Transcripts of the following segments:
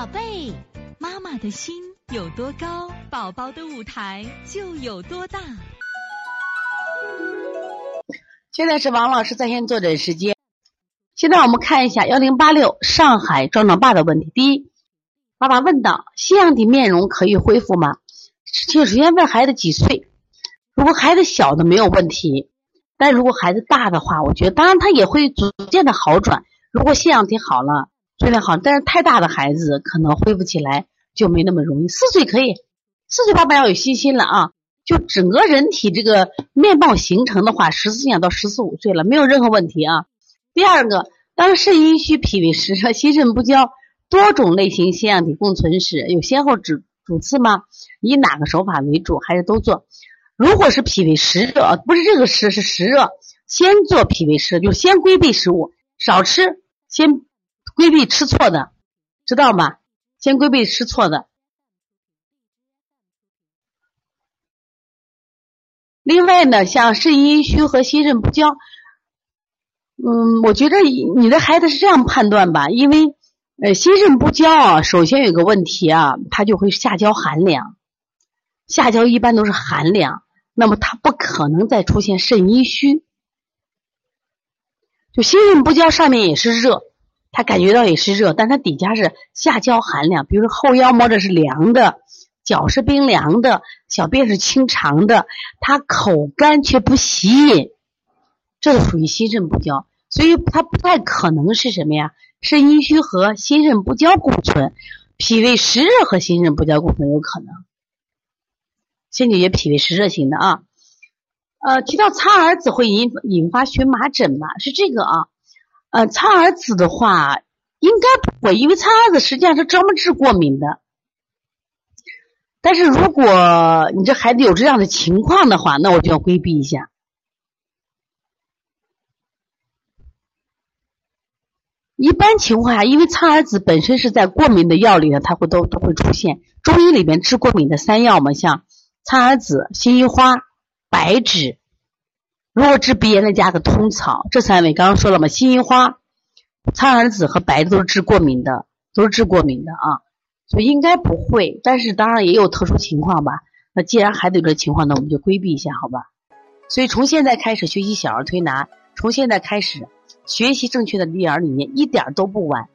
宝贝，妈妈的心有多高，宝宝的舞台就有多大。现在是王老师在线坐诊时间。现在我们看一下幺零八六上海壮壮爸的问题。第一，爸爸问到：腺样体面容可以恢复吗？就首先问孩子几岁。如果孩子小的没有问题，但如果孩子大的话，我觉得当然他也会逐渐的好转。如果腺样体好了。质量好，但是太大的孩子可能恢复起来就没那么容易。四岁可以，四岁爸爸要有信心了啊！就整个人体这个面貌形成的话，十四年到十四五岁了，没有任何问题啊。第二个，当肾阴虚、脾胃湿热、心肾不交多种类型腺样体共存时，有先后主主次吗？以哪个手法为主，还是都做？如果是脾胃湿热，不是这个湿，是湿热，先做脾胃湿，就先规避食物，少吃，先。规避吃错的，知道吗？先规避吃错的。另外呢，像肾阴虚和心肾不交，嗯，我觉得你的孩子是这样判断吧，因为呃，心肾不交啊，首先有个问题啊，他就会下焦寒凉，下焦一般都是寒凉，那么他不可能再出现肾阴虚，就心肾不交上面也是热。他感觉到也是热，但他底下是下焦寒凉，比如说后腰摸着是凉的，脚是冰凉的，小便是清长的，他口干却不喜饮，这属于心肾不交，所以他不太可能是什么呀？肾阴虚和心肾不交共存，脾胃湿热和心肾不交共存有可能。先解决脾胃湿热型的啊，呃，提到苍耳子会引引发荨麻疹吗？是这个啊。呃，苍耳子的话应该不会，因为苍耳子实际上是专门治过敏的。但是如果你这孩子有这样的情况的话，那我就要规避一下。一般情况下，因为苍耳子本身是在过敏的药里呢，它会都都会出现。中医里面治过敏的三药嘛，像苍耳子、辛夷花、白芷。如果治鼻炎再加个通草，这三味刚刚说了嘛，辛夷花、苍耳子和白的都是治过敏的，都是治过敏的啊，所以应该不会。但是当然也有特殊情况吧。那既然孩子有这情况，那我们就规避一下，好吧？所以从现在开始学习小儿推拿，从现在开始学习正确的育儿理念，一点都不晚。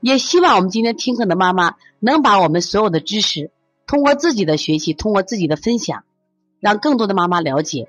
也希望我们今天听课的妈妈能把我们所有的知识，通过自己的学习，通过自己的分享，让更多的妈妈了解。